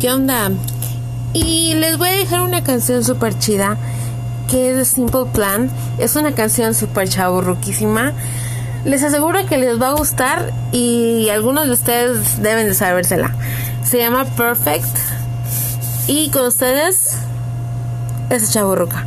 ¿Qué onda? Y les voy a dejar una canción súper chida que es de Simple Plan. Es una canción súper chaburruquísima. Les aseguro que les va a gustar y algunos de ustedes deben de sabérsela. Se llama Perfect. Y con ustedes, es chaburruca.